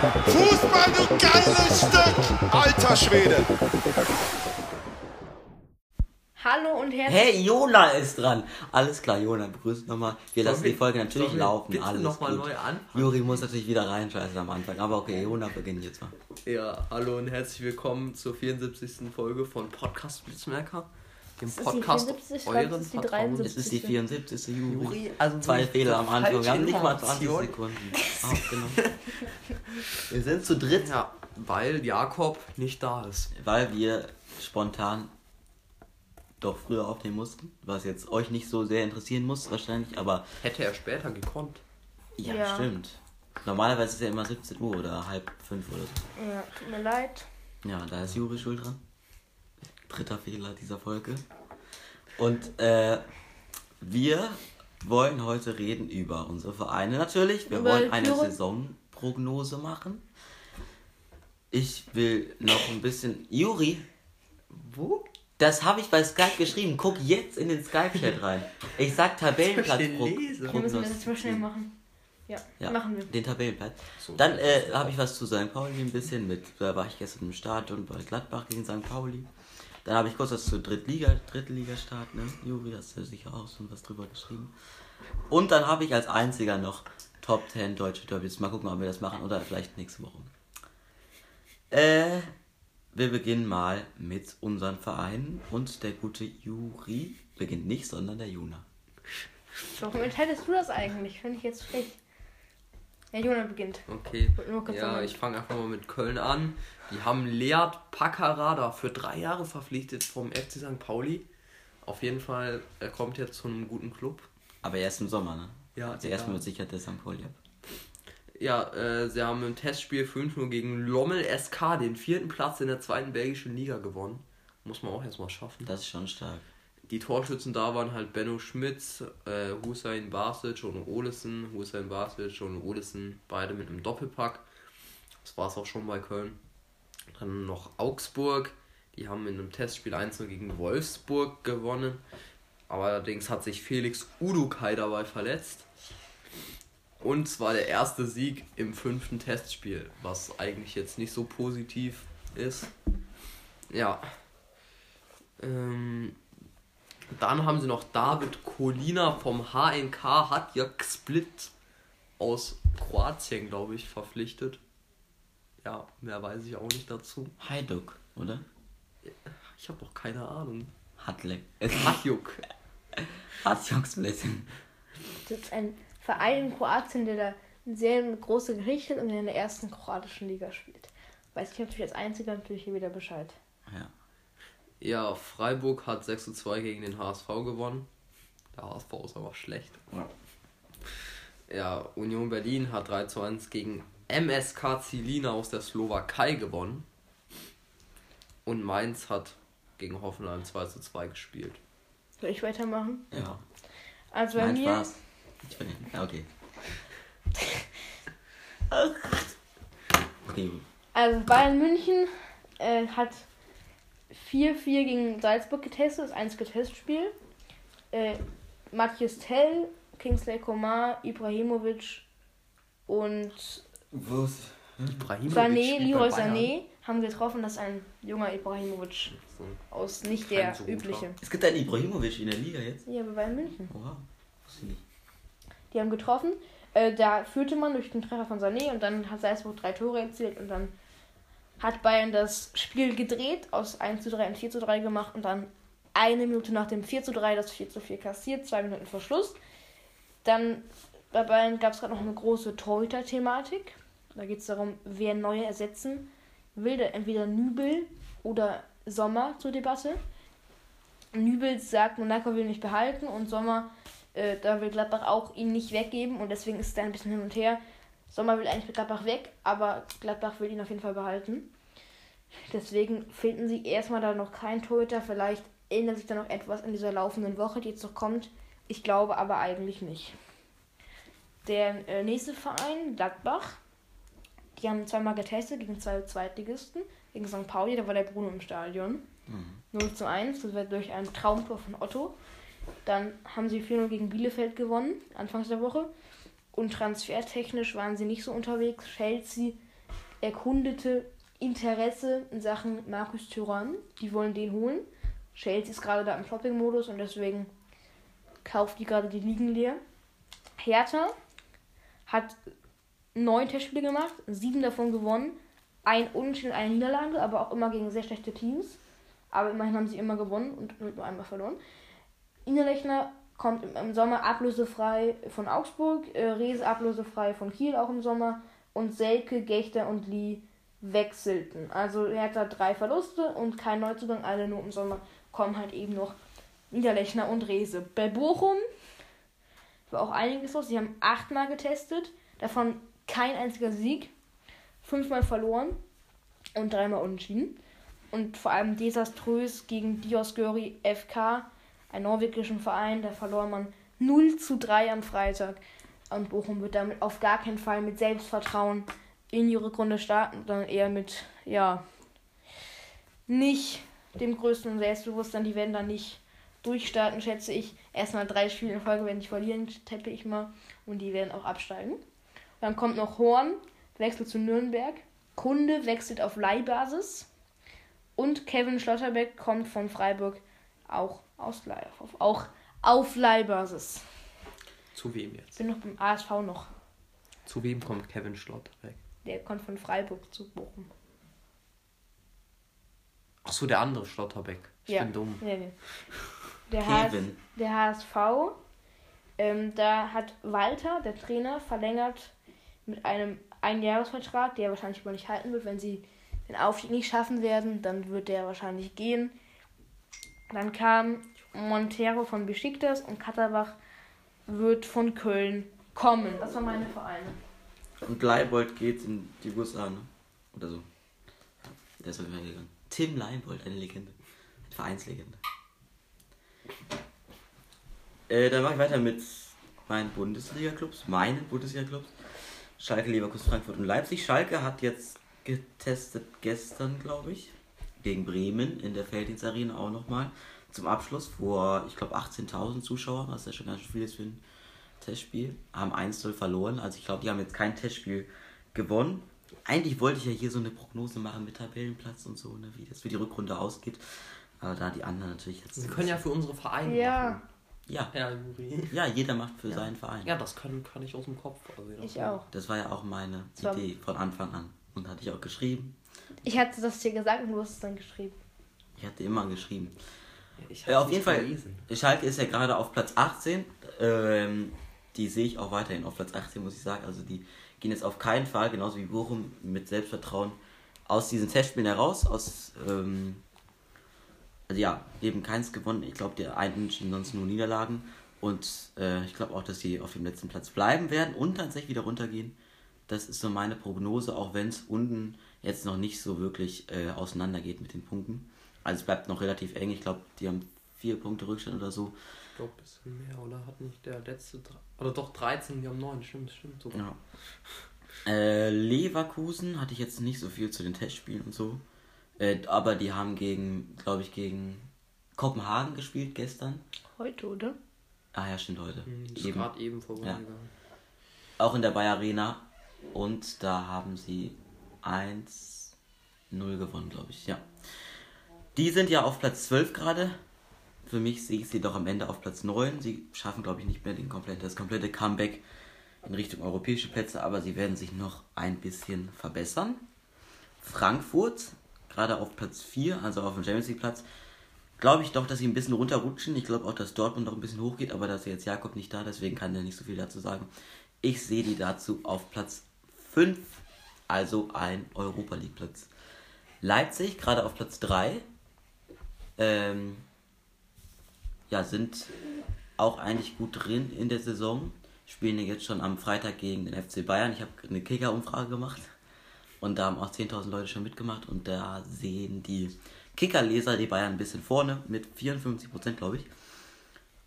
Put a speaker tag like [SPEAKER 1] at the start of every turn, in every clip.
[SPEAKER 1] Fußball, du geiles Stück. Alter Schwede.
[SPEAKER 2] Hallo und herzlich
[SPEAKER 3] Hey, Jona ist dran. Alles klar, Jona, begrüßt nochmal. Wir lassen
[SPEAKER 4] wir-
[SPEAKER 3] die Folge natürlich laufen.
[SPEAKER 4] bitte
[SPEAKER 3] Alles
[SPEAKER 4] noch mal
[SPEAKER 3] gut.
[SPEAKER 4] neu anfangen?
[SPEAKER 3] Juri muss natürlich wieder reinscheißen am Anfang. Aber okay, Jona beginnt jetzt mal.
[SPEAKER 4] Ja, hallo und herzlich willkommen zur 74. Folge von Podcast Blitzmerker. Dem
[SPEAKER 2] ist die
[SPEAKER 4] Podcast
[SPEAKER 2] 74, ich glaub,
[SPEAKER 4] euren
[SPEAKER 2] das ist die
[SPEAKER 4] Vertrauens.
[SPEAKER 2] 73.
[SPEAKER 3] Es ist die 74. Juri.
[SPEAKER 4] Juri, also
[SPEAKER 3] Zwei Fehler am Anfang. Wir haben nicht mal
[SPEAKER 4] falsche
[SPEAKER 3] 20
[SPEAKER 4] Information.
[SPEAKER 3] Sekunden aufgenommen. Wir sind zu dritt,
[SPEAKER 4] Ja, weil Jakob nicht da ist.
[SPEAKER 3] weil wir spontan doch früher aufnehmen mussten. Was jetzt euch nicht so sehr interessieren muss, wahrscheinlich. Aber
[SPEAKER 4] Hätte er später gekonnt.
[SPEAKER 3] ja,
[SPEAKER 2] Ja.
[SPEAKER 3] stimmt. Normalerweise ist es ja immer 17 Uhr oder halb fünf oder so.
[SPEAKER 2] Ja, tut mir leid.
[SPEAKER 3] Ja, da ist Juri schuld dran. Dritter Fehler dieser Folge. Und äh, wir wollen heute reden über unsere Vereine natürlich. Wir
[SPEAKER 2] Über
[SPEAKER 3] wollen eine
[SPEAKER 2] Führung.
[SPEAKER 3] Saisonprognose machen. Ich will noch ein bisschen. Juri,
[SPEAKER 4] Wo?
[SPEAKER 3] das habe ich bei Skype geschrieben. Guck jetzt in den Skype-Chat rein. Ich sag Tabellenplatz.
[SPEAKER 2] Wir müssen das jetzt mal schnell machen. Ja,
[SPEAKER 3] Ja,
[SPEAKER 2] machen wir.
[SPEAKER 3] den Tabellenplatz.
[SPEAKER 4] So,
[SPEAKER 3] Dann äh, habe ich was zu St. Pauli ein bisschen mit. Da war ich gestern im Stadion bei Gladbach gegen St. Pauli. Dann habe ich kurz was zu Drittliga, Drittligastart, ne? Juri, hast du sicher auch schon was drüber geschrieben. Und dann habe ich als einziger noch Top 10 deutsche Derbys. Mal gucken, ob wir das machen oder vielleicht nächste Woche. Äh, wir beginnen mal mit unseren Vereinen und der gute Juri beginnt nicht, sondern der Juna.
[SPEAKER 2] Warum entscheidest du das eigentlich? Finde ich jetzt frech. Ja, Jonah beginnt.
[SPEAKER 4] Okay. Ja,
[SPEAKER 2] sagen.
[SPEAKER 4] ich fange einfach mal mit Köln an. Die haben Lead Paccarada für drei Jahre verpflichtet vom FC St. Pauli. Auf jeden Fall, er kommt jetzt zu einem guten Club.
[SPEAKER 3] Aber erst im Sommer, ne?
[SPEAKER 4] Ja,
[SPEAKER 3] Also erstmal
[SPEAKER 4] ja.
[SPEAKER 3] mit Sicherheit der St. Pauli ab.
[SPEAKER 4] Ja, äh, sie haben im Testspiel 5-0 gegen Lommel SK den vierten Platz in der zweiten belgischen Liga gewonnen. Muss man auch erstmal schaffen.
[SPEAKER 3] Das ist schon stark.
[SPEAKER 4] Die Torschützen da waren halt Benno Schmitz, äh, Hussein Basic und Olesen. Hussein Basic und Olesen beide mit einem Doppelpack. Das war es auch schon bei Köln. Dann noch Augsburg. Die haben in einem Testspiel 1 gegen Wolfsburg gewonnen. Aber allerdings hat sich Felix Udukai dabei verletzt. Und zwar der erste Sieg im fünften Testspiel, was eigentlich jetzt nicht so positiv ist. Ja. Ähm, dann haben sie noch David Kolina vom HNK Hatjak Split aus Kroatien, glaube ich, verpflichtet. Ja, mehr weiß ich auch nicht dazu.
[SPEAKER 3] Hajduk, oder?
[SPEAKER 4] Ich habe auch keine Ahnung.
[SPEAKER 3] Hatlek.
[SPEAKER 4] Hatjuk.
[SPEAKER 3] Hatjoksblessing.
[SPEAKER 2] Das ist ein Verein in Kroatien, der da eine sehr große Geschichte hat und in der ersten kroatischen Liga spielt. Weiß ich natürlich als einziger natürlich hier wieder Bescheid.
[SPEAKER 3] Ja.
[SPEAKER 4] Ja, Freiburg hat 6 zu 2 gegen den HSV gewonnen. Der HSV ist aber schlecht. Ja, Union Berlin hat 3 zu 1 gegen MSK Zilina aus der Slowakei gewonnen. Und Mainz hat gegen Hoffenheim 2 zu 2 gespielt.
[SPEAKER 2] Soll ich weitermachen?
[SPEAKER 3] Ja.
[SPEAKER 2] Also bei
[SPEAKER 3] Mein
[SPEAKER 2] mir,
[SPEAKER 3] Spaß. Ich bin ja, okay. Okay, gut.
[SPEAKER 2] also Bayern München äh, hat 4-4 gegen Salzburg getestet, das einzige Testspiel. Äh, Matthias Tell, Kingsley Coman, Ibrahimovic und
[SPEAKER 3] Wo ist.
[SPEAKER 4] Ibrahimovic
[SPEAKER 2] Sané, Leroy. Sané haben getroffen, das ist ein junger Ibrahimovic
[SPEAKER 4] So.
[SPEAKER 2] aus nicht
[SPEAKER 4] Kein
[SPEAKER 2] der
[SPEAKER 4] so
[SPEAKER 2] übliche.
[SPEAKER 3] Es gibt einen Ibrahimovic in der Liga jetzt.
[SPEAKER 2] Ja, bei Bayern München.
[SPEAKER 3] Oha. Wusste ich nicht.
[SPEAKER 2] Die haben getroffen. Äh, da führte man durch den Treffer von Sané und dann hat Salzburg drei Tore erzielt und dann hat Bayern das Spiel gedreht, aus 1 zu 3 und 4 zu 3 gemacht und dann eine Minute nach dem 4 zu 3 das 4 zu 4 kassiert, zwei Minuten vor Schluss. Dann bei Bayern gab es gerade noch eine große Torhüter-Thematik. Da geht es darum, wer neue ersetzen will. Entweder Nübel oder Sommer zur Debatte. Nübel sagt, Monaco will nicht behalten und Sommer, äh, da will Gladbach auch ihn nicht weggeben und deswegen ist es da ein bisschen hin und her. Sommer will eigentlich mit Gladbach weg, aber Gladbach will ihn auf jeden Fall behalten. Deswegen finden sie erstmal da noch keinen Torhüter. Vielleicht ändert sich da noch etwas in dieser laufenden Woche, die jetzt noch kommt. Ich glaube aber eigentlich nicht. Der äh, nächste Verein, Gladbach, die haben zweimal getestet gegen zwei Zweitligisten. Gegen St. Pauli, da war der Bruno im Stadion. 0 zu 1, das war durch ein Traumtor von Otto. Dann haben sie 4-0 gegen Bielefeld gewonnen, anfangs der Woche. Und transfertechnisch waren sie nicht so unterwegs. Chelsea erkundete Interesse in Sachen Markus Thuram. Die wollen den holen. Chelsea ist gerade da im Shopping-Modus und deswegen kauft die gerade die Ligen leer. Hertha hat neun Testspiele gemacht, sieben davon gewonnen. Ein Unentschieden, eine Niederlage, aber auch immer gegen sehr schlechte Teams. Aber immerhin haben sie immer gewonnen und nur einmal verloren. Innerlechner kommt im, Sommer ablösefrei von Augsburg, äh, Rese ablösefrei von Kiel auch im Sommer und Selke, Gechter und Lee wechselten. Also er hat da drei Verluste und kein Neuzugang, alle nur im Sommer kommen halt eben noch Niederlechner und Rese. Bei Bochum war auch einiges los. Sie haben achtmal getestet, davon kein einziger Sieg, fünfmal verloren und dreimal unentschieden. Und vor allem desaströs gegen Diosgöri FK, einen norwegischen Verein, da verlor man 0 zu 3 am Freitag. Und Bochum wird damit auf gar keinen Fall mit Selbstvertrauen in die Rückrunde starten, sondern eher mit, ja, nicht dem größten Selbstbewusstsein. Die werden da nicht durchstarten, schätze ich. Erstmal drei Spiele in Folge werden die verlieren, tippe ich mal. Und die werden auch absteigen. Dann kommt noch Horn, wechselt zu Nürnberg. Kunde wechselt auf Leihbasis. Und Kevin Schlotterbeck kommt von Freiburg auch aus Leih, auf, auch auf Leihbasis.
[SPEAKER 4] Zu wem
[SPEAKER 2] Ich
[SPEAKER 4] jetzt?
[SPEAKER 2] bin noch beim ASV noch.
[SPEAKER 4] Zu wem kommt Kevin Schlotterbeck?
[SPEAKER 2] Der kommt von Freiburg zu Bochum.
[SPEAKER 4] Ach so, der andere Schlotterbeck. Ich bin dumm.
[SPEAKER 2] Nee, nee. Der, HS,
[SPEAKER 3] Kevin.
[SPEAKER 2] der HSV, ähm, da hat Walter, der Trainer, verlängert mit einem Einjahresvertrag, der wahrscheinlich aber nicht halten wird. Wenn sie den Aufstieg nicht schaffen werden, dann wird der wahrscheinlich gehen. Dann kam Montero von Besiktas und Katterbach wird von Köln kommen. Das waren meine Vereine.
[SPEAKER 3] Und Leibold geht in die USA, ne? Oder so. Der ist auf jeden Fall gegangen. Tim Leibold, eine Legende. Eine Vereinslegende. Äh, dann mache ich weiter mit meinen Bundesliga-Clubs, meinen Bundesliga-Clubs. Schalke, Leverkusen, Frankfurt und Leipzig. Schalke hat jetzt getestet gestern, glaube ich, gegen Bremen in der Felddienstarena auch nochmal. Zum Abschluss vor, ich glaube, 18.000 Zuschauern, was ja schon ganz schön viel ist für ein Testspiel. Haben 1-0 verloren. Also ich glaube, die haben jetzt kein Testspiel gewonnen. Eigentlich wollte ich ja hier so eine Prognose machen mit Tabellenplatz und so, ne, wie das für die Rückrunde ausgeht. Aber da die anderen natürlich jetzt.
[SPEAKER 4] Wir können ja für unsere Vereine
[SPEAKER 2] Ja.
[SPEAKER 4] machen.
[SPEAKER 3] Ja,
[SPEAKER 4] Ja, Juri.
[SPEAKER 3] ja, jeder macht für seinen Verein.
[SPEAKER 4] Ja, das kann, kann ich aus dem Kopf. Also
[SPEAKER 2] Ich auch.
[SPEAKER 3] Das war ja auch meine. Idee von Anfang an. Und hatte ich auch geschrieben.
[SPEAKER 2] Ich hatte das dir gesagt und du hast es dann geschrieben.
[SPEAKER 3] Ich hatte immer geschrieben.
[SPEAKER 4] Ja, ich
[SPEAKER 3] Äh, auf jeden
[SPEAKER 4] nicht
[SPEAKER 3] Fall,
[SPEAKER 4] gelesen.
[SPEAKER 3] Schalke ist ja gerade auf Platz 18. Ähm, die sehe ich auch weiterhin auf Platz 18, muss ich sagen. Also die gehen jetzt auf keinen Fall, genauso wie Bochum, mit Selbstvertrauen aus diesen Testspielen heraus. Aus, ähm, also ja, eben keins gewonnen. Ich glaube, die einen sonst nur Niederlagen. Und äh, ich glaube auch, dass sie auf dem letzten Platz bleiben werden und tatsächlich wieder runtergehen. Das ist so meine Prognose, auch wenn es unten jetzt noch nicht so wirklich äh, auseinandergeht mit den Punkten. Also es bleibt noch relativ eng. Ich glaube, die haben vier Punkte Rückstand oder so.
[SPEAKER 4] Ich glaube, ein bisschen mehr, oder? Hat nicht der letzte. Oder doch 13, wir haben 9, stimmt, stimmt. Sogar.
[SPEAKER 3] Ja. Äh, Leverkusen hatte ich jetzt nicht so viel zu den Testspielen und so. Äh, aber die haben gegen, glaube ich, gegen Kopenhagen gespielt gestern.
[SPEAKER 2] Heute, oder?
[SPEAKER 3] Ah ja, stimmt heute.
[SPEAKER 4] Hm, Ist
[SPEAKER 3] Eben.
[SPEAKER 4] gerade eben vorbeigegangen.
[SPEAKER 3] Auch in der Bayer Arena. Und da haben sie 1-0 gewonnen, glaube ich. Ja. Die sind ja auf Platz 12 gerade. Für mich sehe ich sie doch am Ende auf Platz 9. Sie schaffen, glaube ich, nicht mehr den komplette, das komplette Comeback in Richtung europäische Plätze, aber sie werden sich noch ein bisschen verbessern. Frankfurt, gerade auf Platz 4, also auf dem Champions League Platz, glaube ich doch, dass sie ein bisschen runterrutschen. Ich glaube auch, dass Dortmund noch ein bisschen hochgeht, aber da ist jetzt Jakob nicht da, deswegen kann er nicht so viel dazu sagen. Ich sehe die dazu auf Platz 5, also ein Europa League Platz. Leipzig, gerade auf Platz 3, ähm, ja, sind auch eigentlich gut drin in der Saison. spielen jetzt schon am Freitag gegen den FC Bayern. Ich habe eine Kicker-Umfrage gemacht und da haben auch 10.000 Leute schon mitgemacht und da sehen die Kicker-Leser die Bayern ein bisschen vorne mit 54 Prozent, glaube ich.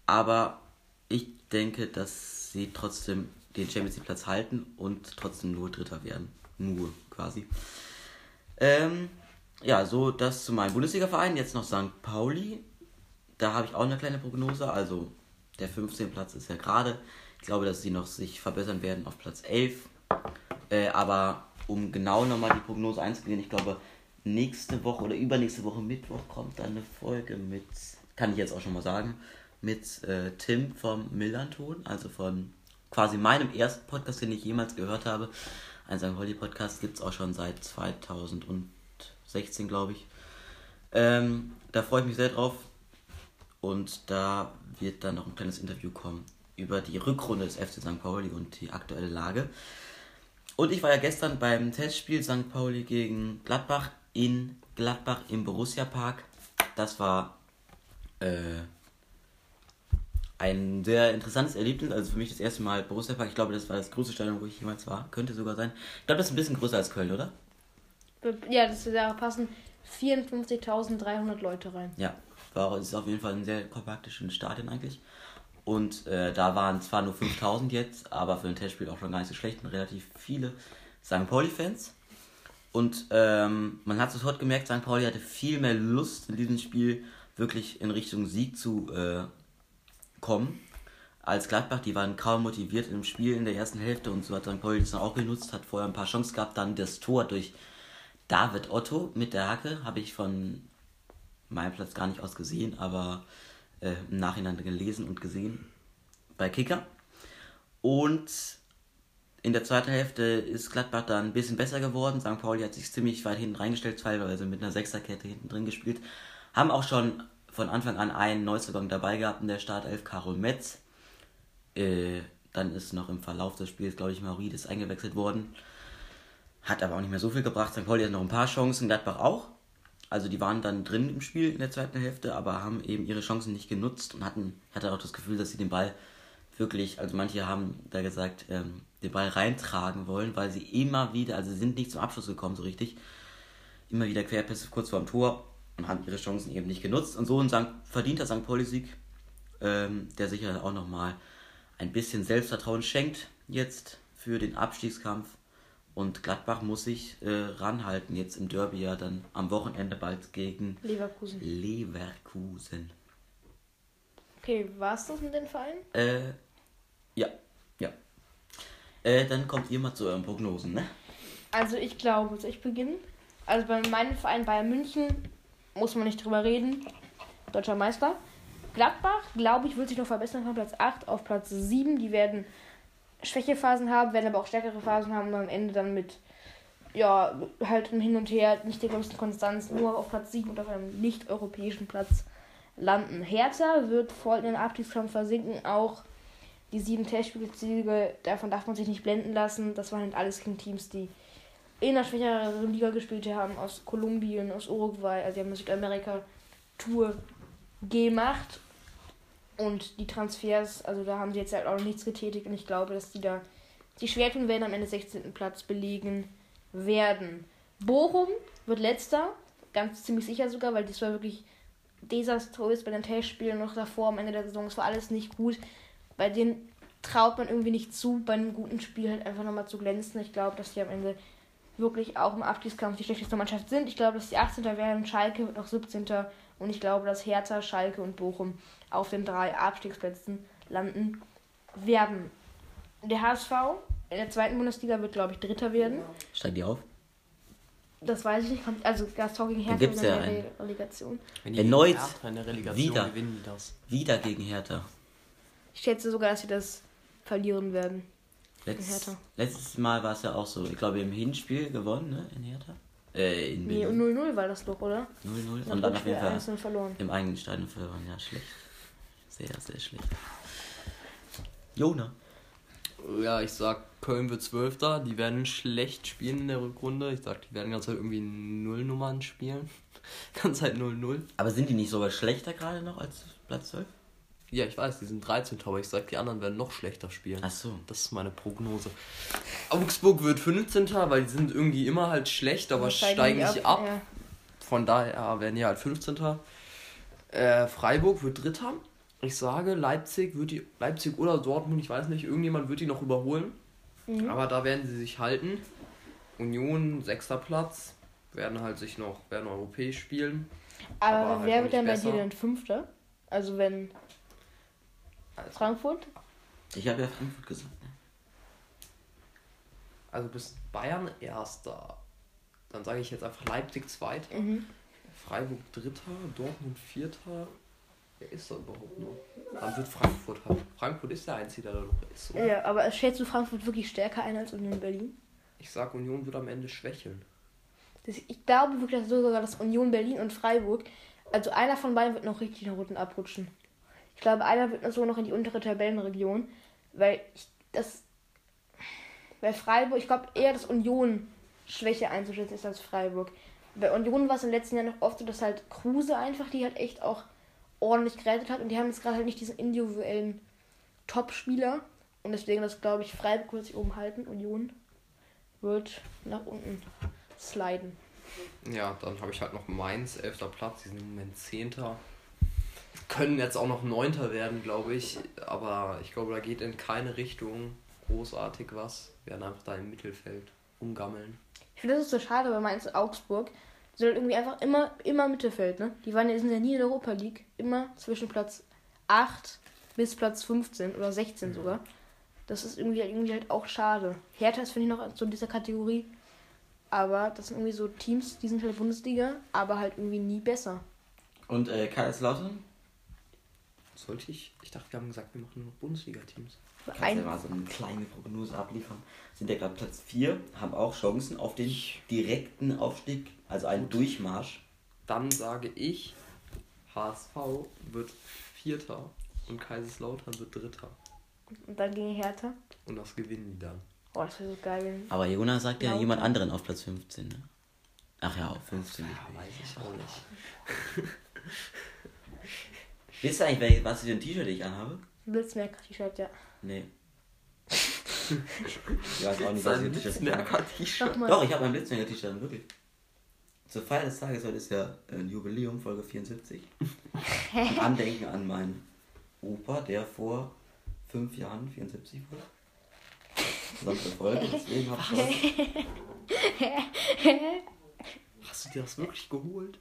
[SPEAKER 3] Aber ich denke, dass sie trotzdem den Champions League Platz halten und trotzdem nur Dritter werden. Nur quasi. Ähm, ja, so das zu meinem Bundesliga-Verein. Jetzt noch St. Pauli. Da habe ich auch eine kleine Prognose. Also der 15. Platz ist ja gerade. Ich glaube, dass sie noch sich verbessern werden auf Platz 11. Äh, aber um genau nochmal die Prognose einzugehen, ich glaube, nächste Woche oder übernächste Woche Mittwoch kommt dann eine Folge mit, kann ich jetzt auch schon mal sagen, mit äh, Tim vom Millanton, also von quasi meinem ersten Podcast, den ich jemals gehört habe. Ein St. Pauli Podcast gibt es auch schon seit 2016, glaube ich. Ähm, da freue ich mich sehr drauf. Und da wird dann noch ein kleines Interview kommen über die Rückrunde des FC St. Pauli und die aktuelle Lage. Und ich war ja gestern beim Testspiel St. Pauli gegen Gladbach in Gladbach im Borussia Park. Das war äh, ein sehr interessantes Erlebnis. Also für mich das erste Mal Borussia Park. Ich glaube, das war das größte Stadion, wo ich jemals war. Könnte sogar sein. Ich glaube, das ist ein bisschen größer als Köln, oder?
[SPEAKER 2] Ja, das da passen 54.300 Leute rein.
[SPEAKER 3] Ja, war, ist auf jeden Fall ein sehr kompaktes Stadion eigentlich. Und äh, da waren zwar nur 5000 jetzt, aber für ein Testspiel auch schon gar nicht so schlecht und relativ viele St. Pauli-Fans. Und ähm, man hat sofort gemerkt, St. Pauli hatte viel mehr Lust in diesem Spiel wirklich in Richtung Sieg zu äh, kommen als Gladbach. Die waren kaum motiviert im Spiel in der ersten Hälfte und so hat St. Pauli das dann auch genutzt, hat vorher ein paar Chancen gehabt. Dann das Tor durch David Otto mit der Hacke habe ich von meinem Platz gar nicht aus gesehen, aber äh, im Nachhinein gelesen und gesehen bei Kicker. Und in der zweiten Hälfte ist Gladbach dann ein bisschen besser geworden. St. Pauli hat sich ziemlich weit hinten reingestellt, teilweise mit einer Sechserkette hinten drin gespielt. Haben auch schon von Anfang an einen Neuzugang dabei gehabt in der Startelf, Karol Metz. Äh, dann ist noch im Verlauf des Spiels, glaube ich, Maurides eingewechselt worden. Hat aber auch nicht mehr so viel gebracht. St. Pauli hat noch ein paar Chancen, Gladbach auch. Also die waren dann drin im Spiel in der zweiten Hälfte, aber haben eben ihre Chancen nicht genutzt und hatten, hatte auch das Gefühl, dass sie den Ball wirklich, also manche haben da gesagt, ähm, den Ball reintragen wollen, weil sie immer wieder, also sie sind nicht zum Abschluss gekommen so richtig, immer wieder Querpässe kurz vor dem Tor und haben ihre Chancen eben nicht genutzt. Und so ein St. verdienter St. Pauli-Sieg, ähm, der sicher auch nochmal ein bisschen Selbstvertrauen schenkt jetzt für den Abstiegskampf. Und Gladbach muss sich äh, ranhalten, jetzt im Derby ja dann am Wochenende bald gegen
[SPEAKER 2] Leverkusen.
[SPEAKER 3] Leverkusen.
[SPEAKER 2] Okay, war's das mit den Vereinen?
[SPEAKER 3] Äh, ja, ja. Äh, dann kommt ihr mal zu euren Prognosen, ne?
[SPEAKER 2] Also ich glaube, soll ich beginnen? Also bei meinem Verein Bayern München muss man nicht drüber reden. Deutscher Meister. Gladbach, glaube ich, wird sich noch verbessern von Platz 8 auf Platz 7. Die werden Schwächephasen haben, werden aber auch stärkere Phasen haben und am Ende dann mit, ja, halt im Hin und Her nicht der größten Konstanz, nur auf Platz 7 und auf einem nicht-europäischen Platz landen. Hertha wird voll in den Abstiegskampf versinken, auch die sieben Testspielsiege, davon darf man sich nicht blenden lassen. Das waren halt alles gegen Teams, die in einer schwächeren Liga gespielt haben, aus Kolumbien, aus Uruguay, also die haben eine Südamerika-Tour gemacht und die Transfers, also da haben sie jetzt halt auch noch nichts getätigt und ich glaube, dass die da die schwer tun werden, am Ende 16. Platz belegen werden. Bochum wird letzter, ganz ziemlich sicher sogar, weil das war wirklich desaströs bei den Testspielen noch davor am Ende der Saison. Es war alles nicht gut. Bei denen traut man irgendwie nicht zu, bei einem guten Spiel halt einfach nochmal zu glänzen. Ich glaube, dass die am Ende wirklich auch im Abstiegskampf die schlechteste Mannschaft sind. Ich glaube, dass die 18. werden, Schalke wird noch 17. Und ich glaube, dass Hertha, Schalke und Bochum auf den drei Abstiegsplätzen landen werden. Der HSV in der zweiten Bundesliga wird, glaube ich, Dritter werden.
[SPEAKER 3] Steigen die auf?
[SPEAKER 2] Das weiß ich nicht. Also HSV gegen Hertha
[SPEAKER 3] gibt's
[SPEAKER 2] in der
[SPEAKER 3] ja einen.
[SPEAKER 2] Re- Relegation.
[SPEAKER 4] Wenn die
[SPEAKER 3] Erneut
[SPEAKER 4] der Relegation
[SPEAKER 3] wieder.
[SPEAKER 4] gewinnen die das.
[SPEAKER 3] Wieder gegen Hertha.
[SPEAKER 2] Ich schätze sogar, dass sie das verlieren werden.
[SPEAKER 3] Letzt,
[SPEAKER 2] Hertha.
[SPEAKER 3] Letztes Mal war es ja auch so. Ich glaube, im Hinspiel gewonnen, ne? In Hertha. Äh, in
[SPEAKER 2] Nee,
[SPEAKER 3] Berlin.
[SPEAKER 2] 0-0 war das doch, oder?
[SPEAKER 3] 0-0.
[SPEAKER 2] Dann
[SPEAKER 3] Und dann auf jeden Fall
[SPEAKER 2] verloren.
[SPEAKER 3] im eigenen Stadion verloren. Ja, schlecht. Sehr, sehr schlecht. Jona.
[SPEAKER 4] Ja, ich sag, Köln wird Zwölfter. Die werden schlecht spielen in der Rückrunde. Ich sag, die werden ganz halt irgendwie Nullnummern spielen. ganz halt 0-0.
[SPEAKER 3] Aber sind die nicht sogar schlechter gerade noch als Platz 12?
[SPEAKER 4] Ja, ich weiß, die sind 13. Aber ich sag, die anderen werden noch schlechter spielen.
[SPEAKER 3] Ach so.
[SPEAKER 4] Das ist meine Prognose. Augsburg wird 15. weil die sind irgendwie immer halt schlecht, aber steigen nicht ab.
[SPEAKER 2] Ja.
[SPEAKER 4] Von daher werden die halt 15. Äh, Freiburg wird Dritter. Ich sage, Leipzig wird die. Leipzig oder Dortmund, ich weiß nicht, irgendjemand wird die noch überholen. Aber da werden sie sich halten. Union, sechster Platz. Werden halt sich noch, werden europäisch spielen.
[SPEAKER 2] Aber,
[SPEAKER 4] Aber halt
[SPEAKER 2] wer
[SPEAKER 4] auch
[SPEAKER 2] wird dann bei dir denn Fünfter? Also wenn Frankfurt?
[SPEAKER 3] Ich habe ja Frankfurt gesagt. Ne?
[SPEAKER 4] Also bis Bayern erster. Dann sage ich jetzt einfach Leipzig zweiter.
[SPEAKER 2] Mhm.
[SPEAKER 4] Freiburg dritter, Dortmund vierter. Wer ist da überhaupt noch? Dann wird Frankfurt halt. Frankfurt ist der Einzige, der da noch ist. Oder?
[SPEAKER 2] Ja, aber schätzt du Frankfurt wirklich stärker ein als Union Berlin?
[SPEAKER 4] Ich sag, Union wird am Ende schwächeln.
[SPEAKER 2] Das, ich glaube wirklich, dass sogar das Union Berlin und Freiburg, also einer von beiden wird noch richtig nach unten abrutschen. Ich glaube, einer wird noch sogar noch in die untere Tabellenregion, weil ich das, weil Freiburg, ich glaube eher, dass Union Schwäche einzuschätzen ist als Freiburg. Bei Union war es im letzten Jahr noch oft so, dass halt Kruse einfach, die halt echt auch ordentlich gerettet hat und die haben jetzt gerade halt nicht diesen individuellen Top-Spieler und deswegen, das glaube ich, Freiburg wird sich oben halten, Union wird nach unten sliden.
[SPEAKER 4] Ja, dann habe ich halt noch Mainz, 11. Platz, die sind im Moment 10. Können jetzt auch noch 9. werden, glaube ich. Aber ich glaube, da geht in keine Richtung großartig was. Werden einfach da im Mittelfeld umgammeln.
[SPEAKER 2] Ich finde das ist so schade Mainz und Augsburg. Die sind irgendwie einfach immer, immer Mittelfeld, ne? Die waren ja, sind ja nie in der Europa League. Immer zwischen Platz 8 bis Platz 15 oder 16 sogar. Das ist irgendwie, irgendwie halt auch schade. Hertha ist, finde ich, noch so in dieser Kategorie. Aber das sind irgendwie so Teams, die sind halt Bundesliga, aber halt irgendwie nie besser.
[SPEAKER 3] Und äh, Kaiserslautern?
[SPEAKER 4] Sollte ich? Ich dachte, wir haben gesagt, wir machen nur noch Bundesliga-Teams.
[SPEAKER 3] Kannst ja mal so eine kleine Prognose abliefern. Sind ja gerade Platz 4, haben auch Chancen auf den direkten Aufstieg, also einen Durchmarsch.
[SPEAKER 4] Dann sage ich, HSV wird Vierter und Kaiserslautern wird Dritter.
[SPEAKER 2] und dann gegen Hertha.
[SPEAKER 4] Und das gewinnen die dann.
[SPEAKER 2] Oh, das wäre so geil.
[SPEAKER 3] Aber Jonas sagt ja
[SPEAKER 2] Lautern.
[SPEAKER 3] jemand anderen auf Platz 15, ne? Ach ja, auf 15.
[SPEAKER 4] Ja, weiß ich auch nicht.
[SPEAKER 3] Wisst ihr eigentlich, was für ein T-Shirt ich anhabe?
[SPEAKER 2] Blitzmerker-T-Shirt, ja.
[SPEAKER 3] Nee. ich weiß auch nicht, was für ein T-Shirt ich anhabe. Doch, ich habe mein Blitzmerker-T-Shirt an, wirklich. Zur Feier des Tages, heute ist ja ein Jubiläum, Folge 74. Ein Andenken an meinen Opa, der vor fünf Jahren 74 wurde. Besondere Folge, deswegen hab ich das.
[SPEAKER 4] Hast du dir das wirklich geholt?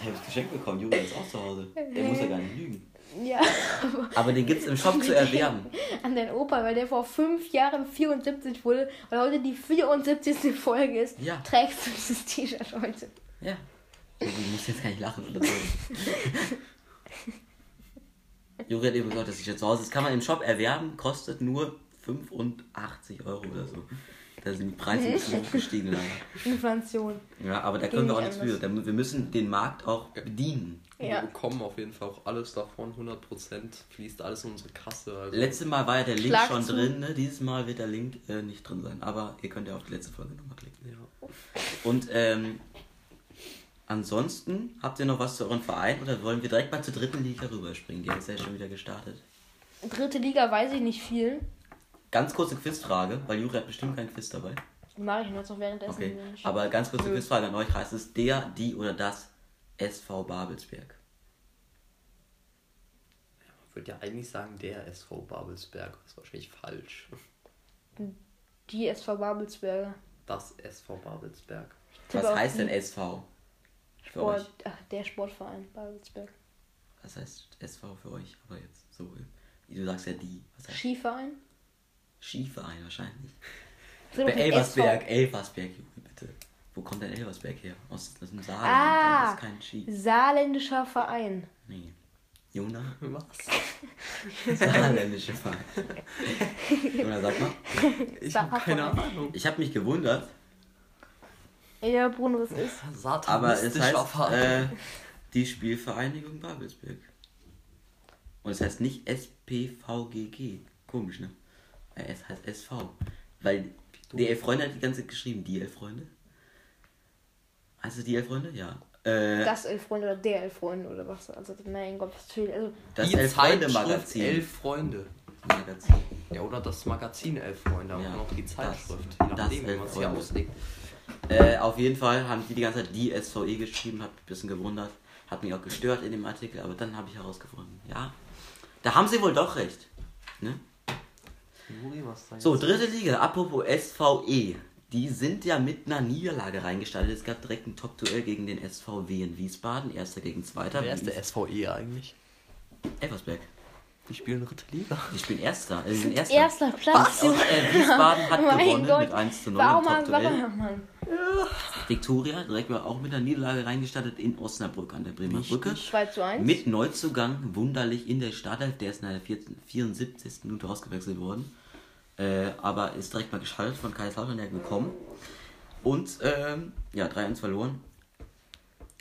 [SPEAKER 3] Ich habe es geschenkt bekommen, Juri ist auch zu Hause. Der muss ja gar nicht lügen.
[SPEAKER 2] Ja,
[SPEAKER 3] Aber den gibt's im Shop zu erwerben.
[SPEAKER 2] an deinen Opa, weil der vor fünf Jahren 74 wurde und heute die 74. Folge ist,
[SPEAKER 3] Ja.
[SPEAKER 2] trägst du dieses T-Shirt heute.
[SPEAKER 3] Ja. Juri, du musst jetzt gar nicht lachen oder so. Juri hat eben gesagt, das T-Shirt zu Hause. Das kann man im Shop erwerben, kostet nur 85 Euro oder so. Da sind die Preise ein bisschen hochgestiegen leider.
[SPEAKER 2] Inflation.
[SPEAKER 3] Ja, aber da
[SPEAKER 2] Ging
[SPEAKER 3] können wir auch
[SPEAKER 2] nicht
[SPEAKER 3] nichts für. Wir müssen den Markt auch bedienen.
[SPEAKER 2] Ja.
[SPEAKER 4] Wir bekommen auf jeden Fall auch alles davon. 100% fließt alles in unsere Kasse. Also
[SPEAKER 3] Letztes Mal war ja der Link
[SPEAKER 2] Schlag
[SPEAKER 3] schon
[SPEAKER 2] zu.
[SPEAKER 3] drin, ne? Dieses Mal wird der Link äh, nicht drin sein. Aber ihr könnt ja auf die letzte Folge nochmal klicken.
[SPEAKER 4] ja.
[SPEAKER 3] Und ähm, ansonsten, habt ihr noch was zu euren Verein oder wollen wir direkt mal zur dritten Liga rüberspringen? Die ist ja schon wieder gestartet.
[SPEAKER 2] Dritte Liga weiß ich nicht viel.
[SPEAKER 3] Ganz kurze Quizfrage, weil Juri hat bestimmt keinen Quiz dabei.
[SPEAKER 2] Mache ich jetzt noch währenddessen.
[SPEAKER 3] Okay. Aber ganz kurze
[SPEAKER 2] Nö.
[SPEAKER 3] Quizfrage an euch. Heißt es der, die oder das SV Babelsberg?
[SPEAKER 4] Ich würde ja eigentlich sagen, der SV Babelsberg. Das ist wahrscheinlich falsch.
[SPEAKER 2] Die SV Babelsberger.
[SPEAKER 4] Das SV Babelsberg.
[SPEAKER 3] Was heißt denn SV? Für euch.
[SPEAKER 2] Sport, ach, der Sportverein Babelsberg.
[SPEAKER 3] Was heißt SV für euch? Aber jetzt so. Du sagst ja die. Was heißt
[SPEAKER 2] Skiverein?
[SPEAKER 3] Skiverein wahrscheinlich.
[SPEAKER 2] Tippe
[SPEAKER 3] Bei Elversberg,
[SPEAKER 2] SV.
[SPEAKER 3] Elversberg, Juri, bitte. Wo kommt denn Elversberg her? Aus, aus dem Saarland.
[SPEAKER 2] Ah.
[SPEAKER 3] Das ist kein Ski.
[SPEAKER 2] Saarländischer Verein.
[SPEAKER 3] Nee. Jona?
[SPEAKER 4] Was?
[SPEAKER 3] Saarländische Verein. Jona, sag mal.
[SPEAKER 4] Ich habe keine. Ahnung.
[SPEAKER 3] Ich habe mich gewundert,
[SPEAKER 2] Ja, Bruno, was ist?
[SPEAKER 3] aber es heißt äh, die Spielvereinigung Babelsberg. Und es heißt nicht SPVGG. Komisch, ne? Es heißt SV. Weil die Elf Freunde hat die ganze Zeit geschrieben. Die Elf Freunde? Heißt es die Elf Freunde? Ja. Äh, das
[SPEAKER 2] Elf Freunde oder der Elf Freunde oder was. Also, mein Gott, was fehlt. Also,
[SPEAKER 3] das
[SPEAKER 4] die
[SPEAKER 3] Elf Freunde
[SPEAKER 4] Zeitschrift
[SPEAKER 3] Magazin.
[SPEAKER 4] Elf Freunde.
[SPEAKER 3] Magazin.
[SPEAKER 4] Ja, oder das Magazin Elf Freunde, aber
[SPEAKER 3] Ja,
[SPEAKER 4] auch noch die Zeitschrift.
[SPEAKER 3] das
[SPEAKER 4] je nachdem, wie
[SPEAKER 3] Elf
[SPEAKER 4] man es hier auslegt.
[SPEAKER 3] Äh, auf jeden Fall haben die die ganze Zeit die SVE geschrieben, hat mich ein bisschen gewundert, hat mich auch gestört in dem Artikel, aber dann habe ich herausgefunden, ja, da haben sie wohl doch recht. Ne?
[SPEAKER 4] Juri, was da
[SPEAKER 3] So, dritte Liga, apropos SVE. Die sind ja mit einer Niederlage reingestartet. Es gab direkt ein Top-Duell gegen den SVW in Wiesbaden. Erster gegen Zweiter.
[SPEAKER 4] Wer ist der SVE eigentlich?
[SPEAKER 3] Elversberg.
[SPEAKER 4] Die spielen dritte Liga.
[SPEAKER 3] Die spielen Erster. Äh, die sind Erster.
[SPEAKER 2] erster Platz.
[SPEAKER 3] Und, äh, Wiesbaden hat
[SPEAKER 2] Mein
[SPEAKER 3] gewonnen
[SPEAKER 2] Gott.
[SPEAKER 3] mit 1 zu 0
[SPEAKER 2] Warum,
[SPEAKER 3] im
[SPEAKER 2] warum,
[SPEAKER 3] Top-Duell. Viktoria direkt mal auch mit einer Niederlage reingestartet in Osnabrück an der Bremer Brücke.
[SPEAKER 2] 2 zu 1.
[SPEAKER 3] Mit Neuzugang, wunderlich in der Startelf, der ist in der 14 74. Minute ausgewechselt worden. Äh, aber ist direkt mal geschaltet von Kaiserslautern der gekommen. Und ähm, ja, 3-1 verloren.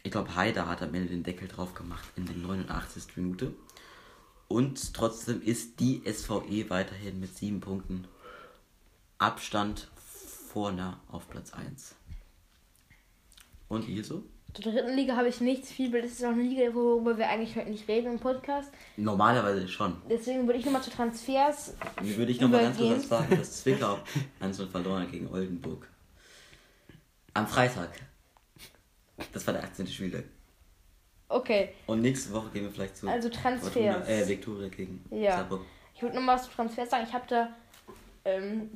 [SPEAKER 3] Ich glaube, Haider hat am Ende den Deckel drauf gemacht in der 89. Minute. Und trotzdem ist die SVE weiterhin mit sieben Punkten Abstand vorne auf Platz 1. Und ihr so?
[SPEAKER 2] Zur dritten Liga habe ich nichts viel, weil das ist auch eine Liga, worüber wir eigentlich heute nicht reden im Podcast.
[SPEAKER 3] Normalerweise schon.
[SPEAKER 2] Deswegen würde ich nochmal zu Transfers.
[SPEAKER 3] Hier würde ich noch mal ganz kurz was sagen, dass Zwickau 1 verloren hat gegen Oldenburg. Am Freitag. Das war der 18. Spieltag.
[SPEAKER 2] Okay,
[SPEAKER 3] Und nächste Woche gehen wir vielleicht zu
[SPEAKER 2] Also
[SPEAKER 3] Fortuna,
[SPEAKER 2] Transfers.
[SPEAKER 3] äh, Viktoria gegen
[SPEAKER 2] Ja.
[SPEAKER 3] Saarbrück.
[SPEAKER 2] ich würde nochmal was zu Transfers sagen. Ich habe da ähm,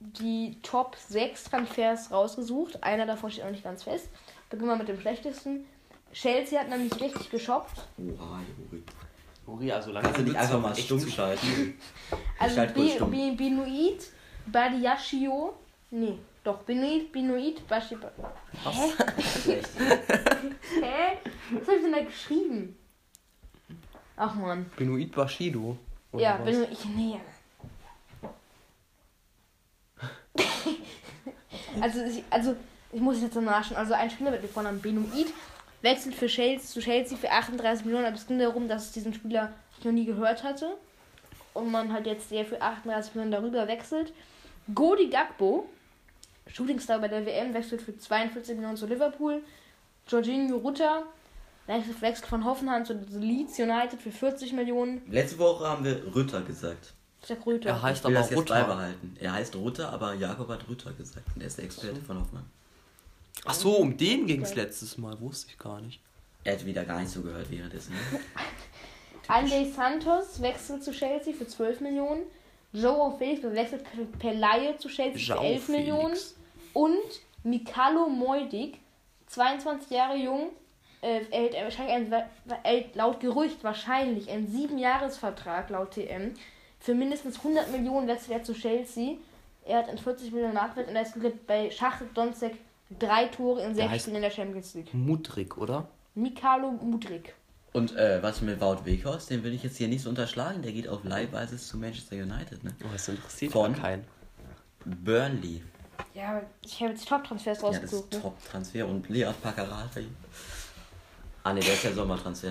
[SPEAKER 2] die Top 6 Transfers rausgesucht. Einer davon steht noch nicht ganz fest. Beginnen wir mit dem schlechtesten. Chelsea hat nämlich richtig geshoppt.
[SPEAKER 3] Oha, Juri.
[SPEAKER 4] Juri, also
[SPEAKER 3] Kannst du nicht einfach mal stumm schalten?
[SPEAKER 2] Also
[SPEAKER 3] schalte kurz
[SPEAKER 2] Bi-
[SPEAKER 3] stumm.
[SPEAKER 2] Bi- Binuit, Badiashio. Nee, doch, Binuit, Binuit, Bashi. Hä? Was hab ich denn da geschrieben? Ach man.
[SPEAKER 4] Benoit Bashido. oder
[SPEAKER 2] Ja,
[SPEAKER 4] was?
[SPEAKER 2] Binuit. Nee. also, ich, also, ich muss jetzt noch nachschauen. Also, ein Spieler mit dem Vornamen Benuit wechselt für Chelsea, zu Chelsea für 38 Millionen. Aber es ging darum, dass es diesen Spieler ich noch nie gehört hatte. Und man halt jetzt der für 38 Millionen darüber wechselt. Godi Gakbo, Shootingstar bei der WM, wechselt für 42 Millionen zu Liverpool. Jorginho Rutter wechselt von Hoffenheim zu Leeds United für 40 Millionen.
[SPEAKER 3] Letzte Woche haben wir Rütter gesagt.
[SPEAKER 2] Der Rütter.
[SPEAKER 4] Er heißt aber
[SPEAKER 3] das jetzt
[SPEAKER 4] Rutter.
[SPEAKER 3] beibehalten. Er heißt Rütter, aber Jakob hat Rütter gesagt. Und er ist der Experte von Hoffmann.
[SPEAKER 4] Ach so, um den ging es letztes Mal, wusste ich gar nicht.
[SPEAKER 3] Er hat wieder gar nicht so gehört währenddessen. Ne?
[SPEAKER 2] Andy Santos wechselt zu Chelsea für 12 Millionen. Joao Felix wechselt per Laie zu Chelsea für
[SPEAKER 4] Joao
[SPEAKER 2] 11 Millionen.
[SPEAKER 4] Felix.
[SPEAKER 2] Und Mikalo Moidik, 22 Jahre jung, äh, erhält er wahrscheinlich einen, erhält laut Gerücht wahrscheinlich einen 7-Jahres-Vertrag laut TM. Für mindestens 100 Millionen er zu Chelsea. Er hat einen 40 Millionen Marktwert und er ist bei Schachtel Donzek drei Tore in sechs Spielen in der Champions League.
[SPEAKER 4] Mudrik, oder?
[SPEAKER 2] Mikalo Mudrik.
[SPEAKER 3] Und äh, was mit Wout Weghorst, den will ich jetzt hier nicht so unterschlagen. Der geht auf Leihbasis zu Manchester United. Ne?
[SPEAKER 4] Oh, das interessiert
[SPEAKER 3] Von?
[SPEAKER 4] keinen.
[SPEAKER 3] Burnley.
[SPEAKER 2] Ja, ich habe jetzt Top-Transfers
[SPEAKER 3] Ja, das
[SPEAKER 2] rausgesucht.
[SPEAKER 3] ist
[SPEAKER 2] ne?
[SPEAKER 3] Top-Transfer. Und Leas ihn. Ah, ne, der ist ja Sommertransfer.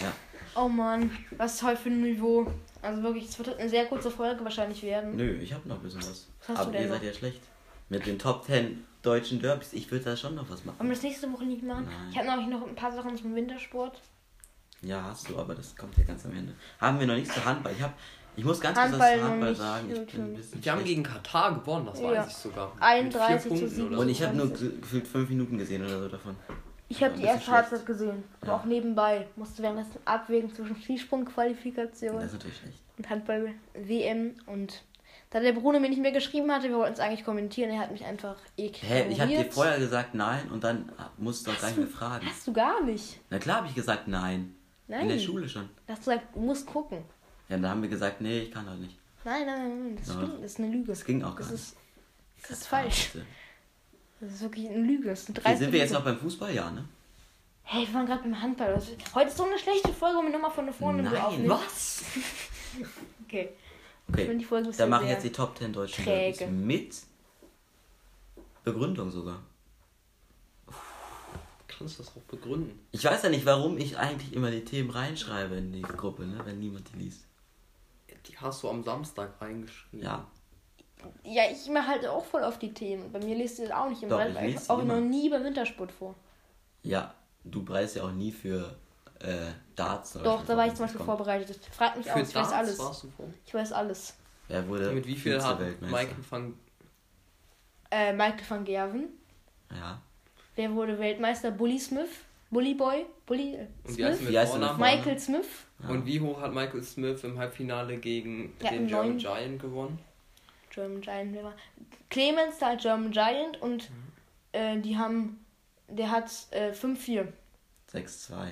[SPEAKER 3] Ja.
[SPEAKER 2] Oh Mann, was ist heute für ein Niveau? Also wirklich, es wird eine sehr kurze Folge wahrscheinlich werden.
[SPEAKER 3] Nö, ich habe noch ein bisschen was.
[SPEAKER 2] Was hast du
[SPEAKER 3] Aber
[SPEAKER 2] denn
[SPEAKER 3] ihr
[SPEAKER 2] noch?
[SPEAKER 3] seid ja schlecht. Mit den Top 10 deutschen Derbys. Ich würde da schon noch was
[SPEAKER 2] Wollen
[SPEAKER 3] machen.
[SPEAKER 2] wir das nächste Woche nicht machen?
[SPEAKER 3] Nein.
[SPEAKER 2] Ich habe noch, noch ein paar Sachen zum Wintersport.
[SPEAKER 3] Ja, hast du, aber das kommt ja ganz am Ende. Haben wir noch nichts zu Handball. Ich, hab, ich muss ganz kurz was
[SPEAKER 2] Handball
[SPEAKER 3] zu
[SPEAKER 2] noch
[SPEAKER 3] Handball
[SPEAKER 2] nicht,
[SPEAKER 3] sagen. Ich bin ein
[SPEAKER 2] nicht.
[SPEAKER 3] bisschen
[SPEAKER 4] Die haben
[SPEAKER 3] schlecht.
[SPEAKER 4] gegen Katar gewonnen, das
[SPEAKER 2] Ja.
[SPEAKER 4] weiß ich sogar. Mit
[SPEAKER 2] 31
[SPEAKER 4] vier
[SPEAKER 2] zu
[SPEAKER 4] Punkten
[SPEAKER 2] 7.
[SPEAKER 4] oder
[SPEAKER 3] Und ich habe nur
[SPEAKER 2] 27.
[SPEAKER 3] ge- gefühlt fünf Minuten gesehen oder so davon.
[SPEAKER 2] Ich habe die erste. Halbzeit gesehen, aber
[SPEAKER 3] Ja.
[SPEAKER 2] auch nebenbei. Musste währenddessen abwägen zwischen Skisprung-Qualifikation und Handball-WM. Und da der Bruno mir nicht mehr geschrieben hatte, wir wollten es eigentlich kommentieren, er hat mich einfach eklig
[SPEAKER 3] Hä, ich habe dir vorher gesagt nein und dann musst du auch gar nicht mehr fragen.
[SPEAKER 2] Hast du gar nicht.
[SPEAKER 3] Na klar habe ich gesagt nein.
[SPEAKER 2] Nein.
[SPEAKER 3] In der Schule schon.
[SPEAKER 2] Da hast du gesagt, du musst gucken.
[SPEAKER 3] Ja, dann haben wir gesagt, nee, ich kann doch nicht.
[SPEAKER 2] Nein, nein, nein, das
[SPEAKER 3] Ja.
[SPEAKER 2] stimmt, das ist eine Lüge.
[SPEAKER 3] Das ging auch gar
[SPEAKER 2] Das
[SPEAKER 3] nicht.
[SPEAKER 2] ist, das ist falsch.
[SPEAKER 3] Bitte.
[SPEAKER 2] Das ist wirklich eine Lüge. Das ist eine
[SPEAKER 3] Hier
[SPEAKER 2] dreiste
[SPEAKER 3] sind wir jetzt noch beim Fußball, ja, ne?
[SPEAKER 2] Hey, wir waren gerade beim Handball. Das- Heute ist so eine schlechte Folge, um nochmal von vorne
[SPEAKER 3] Nein,
[SPEAKER 2] aufnehmen.
[SPEAKER 4] Was?
[SPEAKER 2] Okay. Ich
[SPEAKER 3] Okay,
[SPEAKER 2] finde die Folge
[SPEAKER 3] dann
[SPEAKER 2] bisschen
[SPEAKER 3] mache ich
[SPEAKER 2] sehr
[SPEAKER 3] jetzt die Top 10 deutschen
[SPEAKER 2] träge.
[SPEAKER 3] Derbys mit Begründung sogar.
[SPEAKER 4] Kannst du das auch begründen?
[SPEAKER 3] Ich weiß ja nicht, warum ich eigentlich immer die Themen reinschreibe in die Gruppe, ne, wenn niemand die liest.
[SPEAKER 4] Die hast du am Samstag reingeschrieben.
[SPEAKER 3] Ja,
[SPEAKER 2] Ja, ich mache halt auch voll auf die Themen. Bei mir liest ihr das auch nicht immer.
[SPEAKER 3] Doch, ich
[SPEAKER 2] ich auch
[SPEAKER 3] immer.
[SPEAKER 2] noch nie beim Wintersport vor.
[SPEAKER 3] ja, du preist ja auch nie für äh, Darts. oder
[SPEAKER 2] Doch, da war ich
[SPEAKER 3] was
[SPEAKER 2] zum Beispiel
[SPEAKER 3] kommt.
[SPEAKER 2] vorbereitet. Frag mich
[SPEAKER 4] Für
[SPEAKER 2] aus, ich weiß
[SPEAKER 4] Darts
[SPEAKER 2] alles.
[SPEAKER 4] warst du vor?
[SPEAKER 2] Ich weiß alles.
[SPEAKER 3] Wer wurde
[SPEAKER 4] Mit wie viel hat? Michael van
[SPEAKER 2] Äh, Michael van Gerven.
[SPEAKER 3] Ja.
[SPEAKER 2] Wer wurde Weltmeister? Bully Smith. Bully Boy. Bully äh,
[SPEAKER 4] und wie heißt
[SPEAKER 2] Smith.
[SPEAKER 4] mit
[SPEAKER 3] Wie heißt er?
[SPEAKER 2] Michael Smith.
[SPEAKER 3] Ja.
[SPEAKER 4] Und wie hoch hat Michael Smith im Halbfinale gegen
[SPEAKER 2] Ja,
[SPEAKER 4] den. German Giant gewonnen?
[SPEAKER 2] German Giant. Wer war? Clemens, der hat German Giant und äh, die haben. Der hat äh, 5-4.
[SPEAKER 3] 6-2.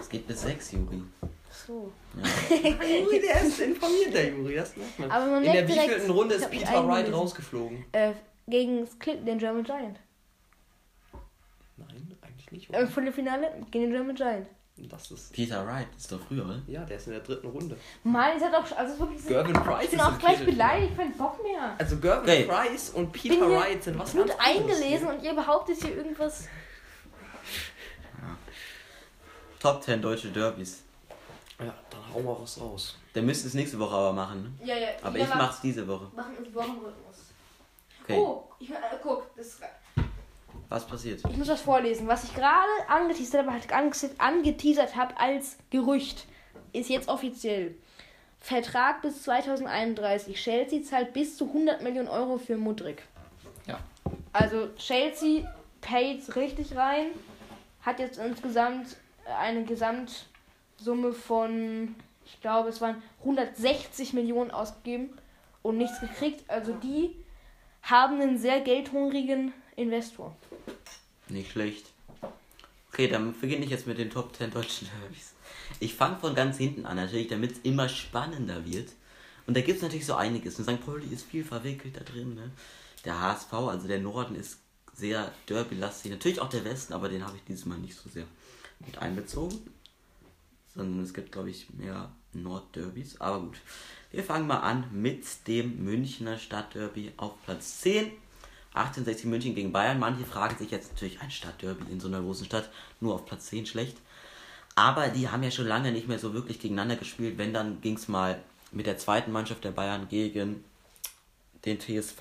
[SPEAKER 3] Es geht bis 6, Juri.
[SPEAKER 2] So.
[SPEAKER 3] Ja.
[SPEAKER 4] Juri, der ist informiert, der Juri, das merkt man.
[SPEAKER 2] Aber man
[SPEAKER 4] In der wievielten Runde ist Peter Wright rausgeflogen?
[SPEAKER 2] Äh, gegen den German Giant.
[SPEAKER 4] Nein, eigentlich nicht.
[SPEAKER 2] Im
[SPEAKER 4] Oder?
[SPEAKER 2] Viertelfinale gegen den German Giant.
[SPEAKER 4] Das ist.
[SPEAKER 3] Peter Wright ist doch früher, oder?
[SPEAKER 4] Ja, der ist in der dritten Runde.
[SPEAKER 2] Mann, ihr seid doch. Also wirklich.
[SPEAKER 4] Gervin Price
[SPEAKER 2] ich bin
[SPEAKER 4] ist
[SPEAKER 2] auch gleich beleidigt, kein Bock mehr.
[SPEAKER 4] Also Gervin
[SPEAKER 3] Okay.
[SPEAKER 4] Price und
[SPEAKER 2] Ich
[SPEAKER 4] Peter
[SPEAKER 2] bin
[SPEAKER 4] Wright sind was
[SPEAKER 2] gut
[SPEAKER 4] ganz
[SPEAKER 2] eingelesen und ihr behauptet hier irgendwas.
[SPEAKER 3] Top 10 deutsche Derbys.
[SPEAKER 4] Ja, dann hauen wir was raus.
[SPEAKER 3] Der müsste es nächste Woche aber machen. Ne?
[SPEAKER 2] Ja, ja.
[SPEAKER 3] Aber ich mach's diese Woche.
[SPEAKER 2] Machen uns Wochenrhythmus.
[SPEAKER 3] Okay.
[SPEAKER 2] Oh, ich, äh, guck, das,
[SPEAKER 3] Was passiert?
[SPEAKER 2] ich muss was vorlesen. Was ich gerade angeteasert habe, halt ange- angeteasert habe als Gerücht, ist jetzt offiziell. Vertrag bis 2031. Chelsea zahlt bis zu 100 Millionen Euro für Mudrik.
[SPEAKER 3] Ja.
[SPEAKER 2] Also Chelsea paid richtig rein, hat jetzt insgesamt eine Gesamtsumme von, ich glaube, es waren 160 Millionen ausgegeben und nichts gekriegt. Also die haben einen sehr geldhungrigen Investor.
[SPEAKER 3] Nicht schlecht. Okay, dann beginne ich jetzt mit den Top 10 deutschen Derbys. Ich fange von ganz hinten an, natürlich, damit es immer spannender wird. Und da gibt es natürlich so einiges. Und St. Pauli ist viel verwickelt da drin. Ne? Der HSV, also der Norden, ist sehr derby-lastig. Natürlich auch der Westen, aber den habe ich dieses Mal nicht so sehr mit einbezogen. Sondern es gibt, glaube ich, mehr Nordderbys. Aber gut. Wir fangen mal an mit dem Münchner Stadtderby auf Platz 10. 1860 München gegen Bayern. Manche fragen sich jetzt natürlich ein Stadtderby in so einer großen Stadt, nur auf Platz 10 schlecht. Aber die haben ja schon lange nicht mehr so wirklich gegeneinander gespielt. Wenn, dann ging es mal mit der zweiten Mannschaft der Bayern gegen den TSV.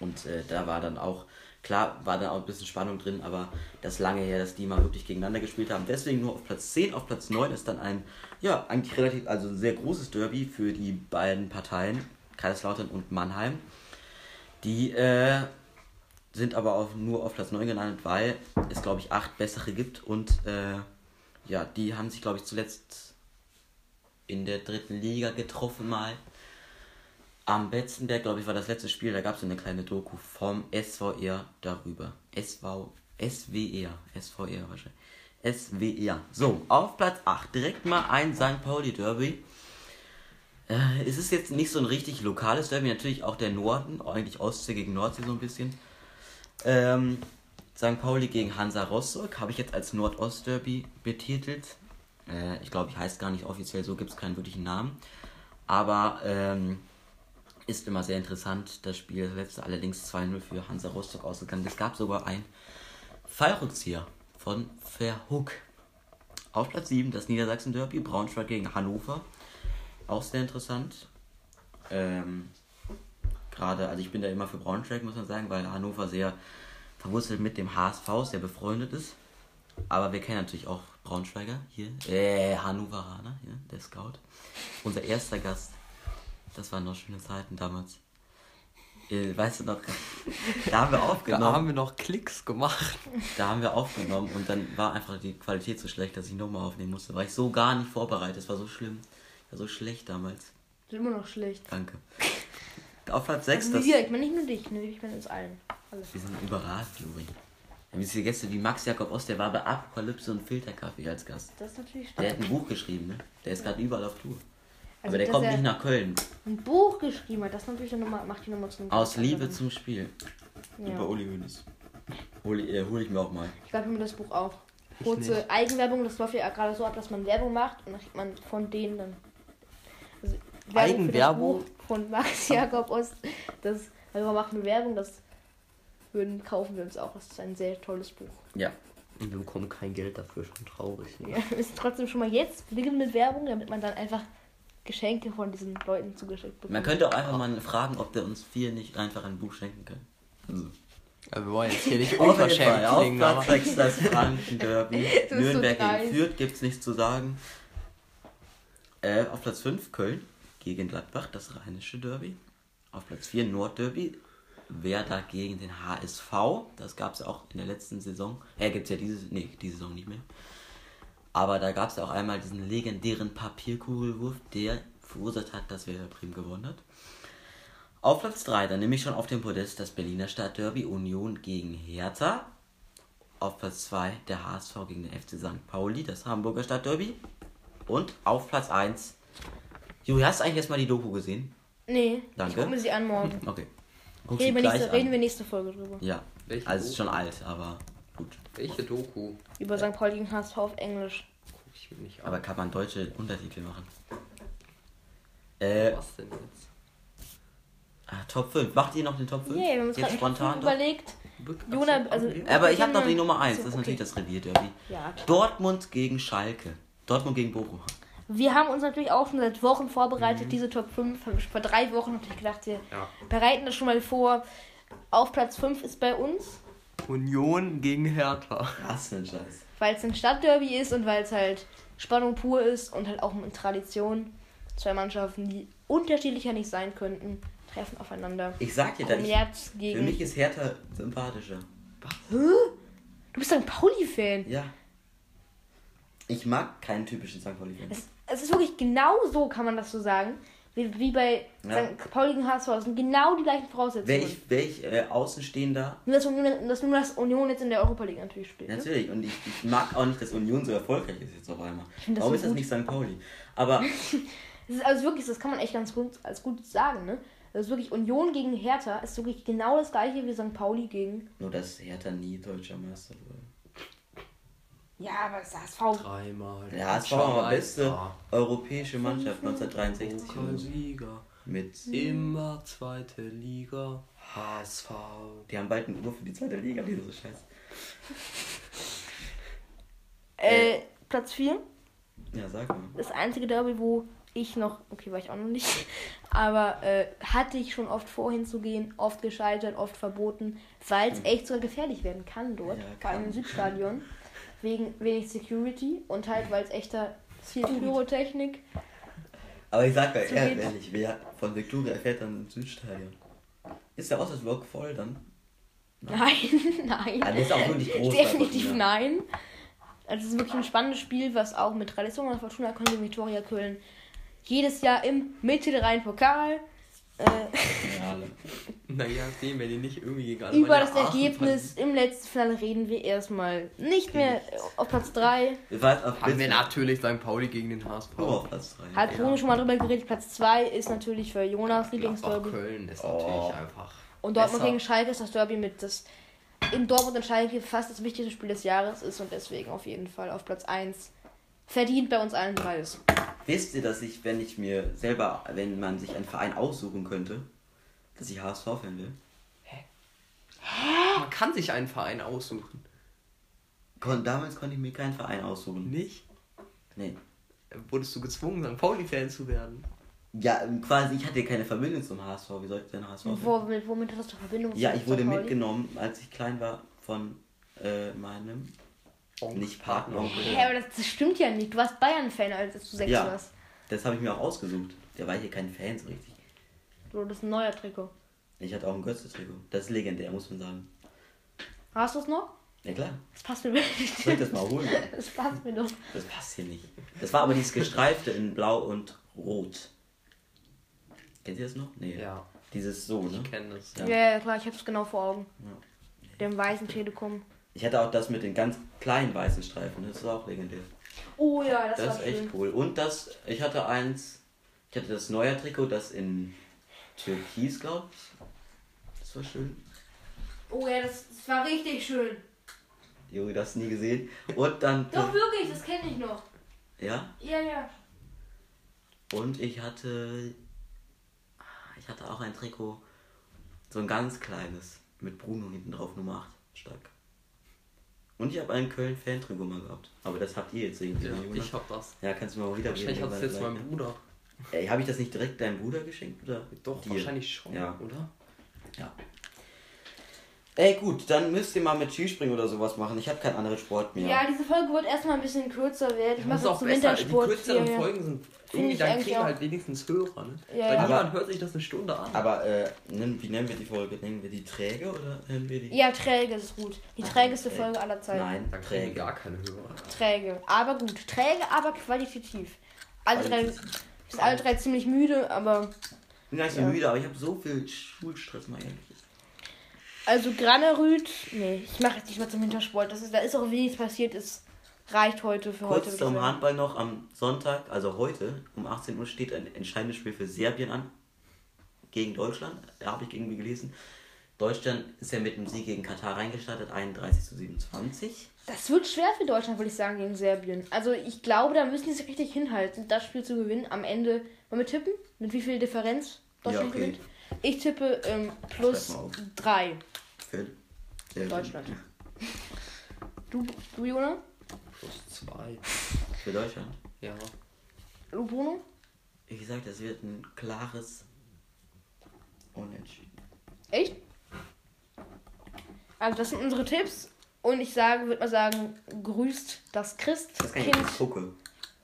[SPEAKER 3] Und äh, da war dann auch, klar, war da auch ein bisschen Spannung drin, aber das lange her, dass die mal wirklich gegeneinander gespielt haben. Deswegen nur auf Platz 10. Auf Platz 9 ist dann ein, ja, eigentlich relativ, also sehr großes Derby für die beiden Parteien, Kaiserslautern und Mannheim. Die äh, sind aber auch nur auf Platz 9 gelandet, weil es, glaube ich, acht bessere gibt. Und äh, ja, die haben sich, glaube ich, zuletzt in der dritten Liga getroffen mal. Am Betzenberg, glaube ich, war das letzte Spiel. Da gab es eine kleine Doku vom SVR darüber. SV, SWR, SVR wahrscheinlich. SWR. So, auf Platz 8 direkt mal ein St. Pauli Derby. Äh, es ist jetzt nicht so ein richtig lokales Derby, natürlich auch der Norden, eigentlich Ostsee gegen Nordsee so ein bisschen. Ähm, St. Pauli gegen Hansa Rostock habe ich jetzt als Nordost-Derby betitelt. Äh, ich glaube, ich heißt gar nicht offiziell so, gibt es keinen wirklichen Namen. Aber ähm, ist immer sehr interessant, das Spiel. Das letzte allerdings 2-0 für Hansa Rostock ausgegangen. Es gab sogar ein Fallrückzieher von Verhook. Auf Platz 7 das Niedersachsen-Derby, Braunschweig gegen Hannover. Auch sehr interessant. Ähm, Gerade, also ich bin da immer für Braunschweig, muss man sagen, weil Hannover sehr verwurzelt mit dem HSV, sehr befreundet ist. Aber wir kennen natürlich auch Braunschweiger hier. Äh, Hannoveraner, hier, der Scout. Unser erster Gast. Das waren noch schöne Zeiten damals. Äh, weißt du noch, da haben wir
[SPEAKER 4] Da
[SPEAKER 3] aufgenommen.
[SPEAKER 4] haben wir noch Klicks gemacht.
[SPEAKER 3] Da haben wir aufgenommen und dann war einfach die Qualität so schlecht, dass ich nochmal aufnehmen musste. War ich so gar nicht vorbereitet. Es war so schlimm. War so schlecht damals.
[SPEAKER 2] Ist immer noch schlecht.
[SPEAKER 3] Danke. Auf Platz 6
[SPEAKER 2] Also
[SPEAKER 3] das.
[SPEAKER 2] wir, ich meine nicht nur dich, ne? ich meine uns allen. Alle.
[SPEAKER 3] Wir sind überrascht, Juri. Wir haben diese Gäste wie Max Jakob Ost, der war bei Apokalypse und Filterkaffee als Gast.
[SPEAKER 2] Das ist natürlich
[SPEAKER 3] Der
[SPEAKER 2] stark.
[SPEAKER 3] hat ein Buch geschrieben, ne? Der ist gerade überall auf Tour.
[SPEAKER 2] Also,
[SPEAKER 3] Aber der kommt nicht nach Köln.
[SPEAKER 2] Ein Buch geschrieben hat, das natürlich dann noch mal, macht die Nummer zu einem
[SPEAKER 3] Aus
[SPEAKER 2] ganz
[SPEAKER 3] Liebe
[SPEAKER 2] anderen.
[SPEAKER 3] zum Spiel.
[SPEAKER 2] Ja.
[SPEAKER 3] Über Uli Hoeneß. Hol, äh, hol ich mir auch mal.
[SPEAKER 2] Ich glaube mir das Buch auch. Kurze Eigenwerbung, das läuft ja gerade so ab, dass man Werbung macht und dann kriegt man von denen dann. Werbung
[SPEAKER 4] Eigenwerbung?
[SPEAKER 2] Für das Buch von Max Jakob Ost. Das, also wir machen Werbung, das würden, kaufen wir uns auch. Das ist ein sehr tolles Buch.
[SPEAKER 3] Ja.
[SPEAKER 4] Und wir bekommen kein Geld dafür, schon traurig. Ne?
[SPEAKER 2] Ja, wir müssen trotzdem schon mal jetzt beginnen mit Werbung, damit man dann einfach Geschenke von diesen Leuten zugeschickt bekommt.
[SPEAKER 3] Man könnte auch einfach mal fragen, ob der uns vier nicht einfach ein Buch schenken kann. Also,
[SPEAKER 4] Ja, wir wollen jetzt hier nicht
[SPEAKER 3] Auf jeden
[SPEAKER 4] unverschämt klingen, aber...
[SPEAKER 3] Platz 6 das Franken-Derby.
[SPEAKER 2] so
[SPEAKER 3] Nürnberg
[SPEAKER 2] dreist.
[SPEAKER 3] gegen Fürth gibt's nichts zu sagen. Äh, auf Platz 5 Köln gegen Gladbach, das rheinische Derby. Auf Platz 4 Nordderby. Werder gegen den HSV. Das gab es auch in der letzten Saison. Äh, gibt es ja diese, nee, diese Saison nicht mehr. Aber da gab es ja auch einmal diesen legendären Papierkugelwurf, der verursacht hat, dass Werder Bremen gewonnen hat. Auf Platz 3, dann nehme ich schon auf dem Podest das Berliner Stadtderby Union gegen Hertha. Auf Platz 2 der HSV gegen den FC St. Pauli, das Hamburger Stadtderby. Und auf Platz 1. Juri, hast du eigentlich erstmal die Doku gesehen?
[SPEAKER 2] Nee,
[SPEAKER 3] Danke.
[SPEAKER 2] ich gucke mir sie an morgen.
[SPEAKER 3] Okay. Guck sie
[SPEAKER 2] Reden wir, nächste,
[SPEAKER 3] an.
[SPEAKER 2] reden wir nächste Folge drüber.
[SPEAKER 3] Ja.
[SPEAKER 4] Welche
[SPEAKER 3] also es ist schon alt, aber gut.
[SPEAKER 4] Welche Doku?
[SPEAKER 2] Über St. Pauli gegen HSV auf Englisch.
[SPEAKER 4] Guck ich mir nicht an.
[SPEAKER 3] Aber kann man deutsche Untertitel machen? Äh,
[SPEAKER 4] Was denn jetzt?
[SPEAKER 3] ah, Top 5. Macht ihr noch den Top 5?
[SPEAKER 2] Yeah, wir haben uns
[SPEAKER 3] Jetzt spontan
[SPEAKER 2] überlegt. Jona, also
[SPEAKER 3] Aber ich habe noch die Nummer 1,
[SPEAKER 2] So,
[SPEAKER 3] das ist
[SPEAKER 2] okay.
[SPEAKER 3] natürlich das Revierderby.
[SPEAKER 2] Ja.
[SPEAKER 3] Dortmund gegen Schalke. Dortmund gegen Bochum.
[SPEAKER 2] Wir haben uns natürlich auch schon seit Wochen vorbereitet, diese Top 5. Haben wir schon vor drei Wochen natürlich gedacht, wir
[SPEAKER 4] Ja.
[SPEAKER 2] bereiten das schon mal vor. Auf Platz 5 ist bei uns,
[SPEAKER 4] Union gegen Hertha.
[SPEAKER 3] Was für ein Scheiß.
[SPEAKER 2] weil es ein Stadtderby ist und weil es halt Spannung pur ist und halt auch mit Tradition. Zwei Mannschaften, die unterschiedlicher nicht sein könnten, treffen aufeinander.
[SPEAKER 3] Ich sag dir, da ich,
[SPEAKER 2] Jetzt
[SPEAKER 3] für mich ist Hertha sympathischer.
[SPEAKER 2] Du bist ein Pauli-Fan.
[SPEAKER 3] Ja. Ich mag keinen typischen St. Pauli-Fan.
[SPEAKER 2] Es, es ist wirklich genau so, kann man das so sagen. Wie, wie bei
[SPEAKER 3] Ja.
[SPEAKER 2] St. Pauli gegen HSV. Es sind genau die gleichen Voraussetzungen.
[SPEAKER 3] Wäre ich, wär ich äh, Außenstehender,
[SPEAKER 2] Nur, dass Union, dass, nur, dass Union jetzt in der Europa League natürlich spielt. Ne?
[SPEAKER 3] natürlich. Und ich, ich mag auch nicht, dass Union so erfolgreich ist jetzt auf einmal.
[SPEAKER 2] das
[SPEAKER 3] Warum
[SPEAKER 2] so
[SPEAKER 3] ist das nicht St. Pauli? Aber
[SPEAKER 2] Das ist also wirklich, das kann man echt ganz gut, als gut sagen. Ne? Das ist wirklich Union gegen Hertha ist wirklich genau das gleiche wie St. Pauli gegen.
[SPEAKER 3] nur, dass Hertha nie deutscher Meister wurde.
[SPEAKER 2] Ja, aber das HSV.
[SPEAKER 4] Dreimal.
[SPEAKER 3] Der HSV war beste europäische Mannschaft 1963. oder so.
[SPEAKER 4] Sieger.
[SPEAKER 3] Mit.
[SPEAKER 4] Immer zweite Liga. HSV.
[SPEAKER 3] Die haben bald eine Uhr für die zweite Liga, die so scheiße.
[SPEAKER 2] Äh, Platz 4.
[SPEAKER 3] Ja, sag mal.
[SPEAKER 2] Das einzige Derby, wo ich noch, okay, war ich auch noch nicht, aber äh, hatte ich schon oft vor hinzugehen, oft gescheitert, oft verboten, weil es echt sogar gefährlich werden kann dort,
[SPEAKER 3] Ja,
[SPEAKER 2] vor allem im. Südstadion, wegen wenig Security und halt, weil es echter viel Pyrotechnik.
[SPEAKER 3] Aber ich sag mal
[SPEAKER 2] So
[SPEAKER 3] ehrlich, wer von Viktoria fährt dann ins Südstadion? Ist der Auswärtsblock voll dann?
[SPEAKER 2] Nein, nein.
[SPEAKER 3] Das ist auch wirklich groß.
[SPEAKER 2] Definitiv nein. Also es ist wirklich ein spannendes Spiel, was auch mit Tradition an Fortuna Köln und Viktoria Köln jedes Jahr im Mittelrhein-Pokal äh.
[SPEAKER 4] Naja, sehen, wenn die nicht irgendwie alle
[SPEAKER 2] über das Ergebnis im letzten Finale reden wir erstmal nicht mehr auf Platz 3.
[SPEAKER 3] Wir waren auf
[SPEAKER 4] Haben wir natürlich St. Pauli gegen den HSV.
[SPEAKER 3] oh, auf Platz 3.
[SPEAKER 2] Hat Bruno schon mal drüber geredet. Platz 2 ist natürlich für Jonas Lieblingsderby.
[SPEAKER 4] Köln ist
[SPEAKER 3] Oh.
[SPEAKER 4] natürlich einfach.
[SPEAKER 2] Und Dortmund
[SPEAKER 4] besser.
[SPEAKER 2] gegen Schalke ist das Derby mit das in Dortmund und Schalke fast das wichtigste Spiel des Jahres ist und deswegen auf jeden Fall auf Platz 1 verdient bei uns allen drei ist.
[SPEAKER 3] Wisst ihr, dass ich, wenn ich mir selber, wenn man sich einen Verein aussuchen könnte, dass ich HSV-Fan will?
[SPEAKER 4] Man kann sich einen Verein aussuchen.
[SPEAKER 3] Kon damals konnte ich mir keinen Verein aussuchen.
[SPEAKER 4] Nicht?
[SPEAKER 3] Nee.
[SPEAKER 4] Wurdest du gezwungen, St. Pauli-Fan zu werden?
[SPEAKER 3] Ja, quasi, ich hatte keine Verbindung zum HSV. Wie sollte ich denn HSV fan
[SPEAKER 2] Womit, womit hast du Verbindung
[SPEAKER 3] Ja, ich wurde.
[SPEAKER 2] Pauli?
[SPEAKER 3] mitgenommen, als ich klein war, von äh, meinem nicht Patenonkel.
[SPEAKER 2] Hä, aber das, das stimmt ja nicht. Du warst Bayern-Fan, als du sechs
[SPEAKER 3] Ja.
[SPEAKER 2] warst.
[SPEAKER 3] Das habe ich mir auch ausgesucht. Der war hier kein Fan so richtig.
[SPEAKER 2] Du hattest ein neuer Trikot.
[SPEAKER 3] Ich hatte auch ein Götze-Trikot. Das ist legendär, muss man sagen.
[SPEAKER 2] Hast du es noch?
[SPEAKER 3] Ja klar.
[SPEAKER 2] Das passt mir wirklich
[SPEAKER 3] Soll ich das mal holen?
[SPEAKER 2] Das passt mir doch.
[SPEAKER 3] Das passt hier nicht. Das war aber dieses gestreifte in Blau und Rot. Kennt ihr das noch? Nee.
[SPEAKER 4] Ja,
[SPEAKER 3] Dieses so, ne?
[SPEAKER 4] ich kenne das.
[SPEAKER 3] Ja.
[SPEAKER 2] Ja, ja, klar, ich hab's genau vor Augen.
[SPEAKER 3] Ja.
[SPEAKER 2] Dem weißen Telekom.
[SPEAKER 3] Ich hatte auch das mit den ganz kleinen weißen Streifen. Das ist auch legendär.
[SPEAKER 2] Oh ja, das,
[SPEAKER 3] Das
[SPEAKER 2] war
[SPEAKER 3] ist echt
[SPEAKER 2] schön.
[SPEAKER 3] cool. Und das, ich hatte eins, ich hatte das neue Trikot, das in Türkis, glaube ich. Das war schön.
[SPEAKER 2] Oh ja, das, das war richtig schön.
[SPEAKER 3] Juri, das nie gesehen. Und dann.
[SPEAKER 2] Doch, wirklich, das kenne ich noch.
[SPEAKER 3] Ja.
[SPEAKER 2] Ja, ja.
[SPEAKER 3] Und ich hatte. Ich hatte auch ein Trikot, so ein ganz kleines, mit Bruno hinten drauf, Nummer 8, stark. Und ich habe einen Köln-Fan-Trikot mal gehabt. Aber das habt ihr jetzt irgendwie.
[SPEAKER 4] Ja, ich hab das.
[SPEAKER 3] ja, kannst du mir mal wieder
[SPEAKER 4] Wahrscheinlich hat es jetzt mein Bruder.
[SPEAKER 3] Ey, habe ich das nicht direkt deinem Bruder geschenkt? Oder
[SPEAKER 4] Doch,
[SPEAKER 3] dir?
[SPEAKER 4] wahrscheinlich schon,
[SPEAKER 3] Ja.
[SPEAKER 4] oder?
[SPEAKER 3] Ja. Ey, gut, dann müsst ihr mal mit Skispringen oder sowas machen. Ich habe keinen anderen Sport mehr.
[SPEAKER 2] Ja, diese Folge wird erstmal ein bisschen kürzer werden. Ich
[SPEAKER 4] Das
[SPEAKER 2] mache
[SPEAKER 4] auch
[SPEAKER 2] zum
[SPEAKER 4] besser. Die
[SPEAKER 2] Wintersport.
[SPEAKER 4] kürzeren
[SPEAKER 2] hier.
[SPEAKER 4] Folgen sind irgendwie,
[SPEAKER 2] ich
[SPEAKER 4] dann kriegen halt wenigstens Hörer, ne?
[SPEAKER 2] Ja,
[SPEAKER 4] Weil
[SPEAKER 2] ja.
[SPEAKER 4] niemand hört sich das eine Stunde an.
[SPEAKER 3] Aber äh, wie nennen wir die Folge? Nennen wir die träge oder nennen wir die.
[SPEAKER 2] Ja, träge ist gut. Die trägeste
[SPEAKER 3] träge.
[SPEAKER 2] Folge aller Zeiten.
[SPEAKER 3] Nein,
[SPEAKER 4] Dann kriegen wir
[SPEAKER 3] träge.
[SPEAKER 4] gar keine Hörer.
[SPEAKER 2] Träge. Aber gut. Träge, aber qualitativ. Alle drei,
[SPEAKER 3] Qualitativ.
[SPEAKER 2] sind alle drei ziemlich müde, aber.
[SPEAKER 3] Ich bin gar nicht so
[SPEAKER 2] Ja.
[SPEAKER 3] müde, aber ich habe so viel Schulstress mal ehrlich.
[SPEAKER 2] Also Granerüt. Nee, ich mache jetzt nicht mal zum Wintersport. Das ist, da ist auch wenig passiert. Es reicht heute für heute.
[SPEAKER 3] Kurz
[SPEAKER 2] würd ich
[SPEAKER 3] zum. Handball noch. Am Sonntag, also heute, um 18 Uhr steht ein entscheidendes Spiel für Serbien an. Gegen Deutschland. Da habe ich irgendwie gelesen. Deutschland ist ja mit dem Sieg gegen Katar reingestartet, 31 zu 27.
[SPEAKER 2] Das wird schwer für Deutschland, würde ich sagen, gegen Serbien. Also ich glaube, da müssen die sich richtig hinhalten, das Spiel zu gewinnen. Am Ende, wollen wir tippen? Mit wie viel Differenz Deutschland
[SPEAKER 3] Ja, okay.
[SPEAKER 2] gewinnt? Ich tippe ähm, plus
[SPEAKER 3] Schreib mal auf.
[SPEAKER 2] 3
[SPEAKER 3] Für Serbien.
[SPEAKER 2] Deutschland. Du, du Jona?
[SPEAKER 4] Plus zwei.
[SPEAKER 3] Für Deutschland.
[SPEAKER 4] Ja.
[SPEAKER 2] Du Bruno?
[SPEAKER 3] Wie gesagt, das wird ein klares Unentschieden.
[SPEAKER 2] Echt? Also das sind unsere Tipps. Und ich sage, würde mal sagen, grüßt das
[SPEAKER 3] Das kann ich
[SPEAKER 2] Christkind.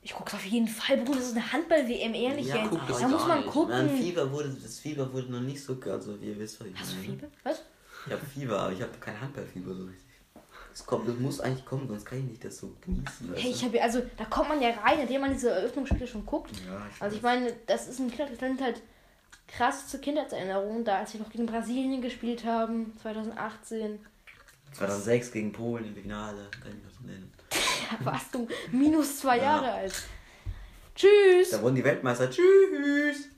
[SPEAKER 2] Ich gucke auf jeden Fall, Bruno, das ist eine Handball-WM, ehrlich
[SPEAKER 3] Ja, guck das
[SPEAKER 2] Da muss man
[SPEAKER 4] nicht.
[SPEAKER 2] Gucken.
[SPEAKER 3] Fieber wurde, das Fieber wurde noch nicht so, also ihr wisst, was ich
[SPEAKER 2] Hast du
[SPEAKER 3] meine.
[SPEAKER 2] Fieber? Was?
[SPEAKER 3] Ich habe Fieber, aber ich habe kein Handballfieber so richtig. Es kommt, das muss eigentlich kommen, sonst kann ich nicht das so genießen.
[SPEAKER 2] Hey, ich habe also da kommt man ja rein, indem man diese Eröffnungsspiele schon guckt.
[SPEAKER 3] Ja, ich
[SPEAKER 2] Also ich meine, das ist ein das sind halt krasse Kindheitserinnerungen, da als wir noch gegen Brasilien gespielt haben, 2018.
[SPEAKER 3] 2006 gegen Polen im Finale, kann ich das so nennen.
[SPEAKER 2] Da warst du minus zwei Jahre alt. Tschüss!
[SPEAKER 3] Da wurden die Weltmeister. Tschüss!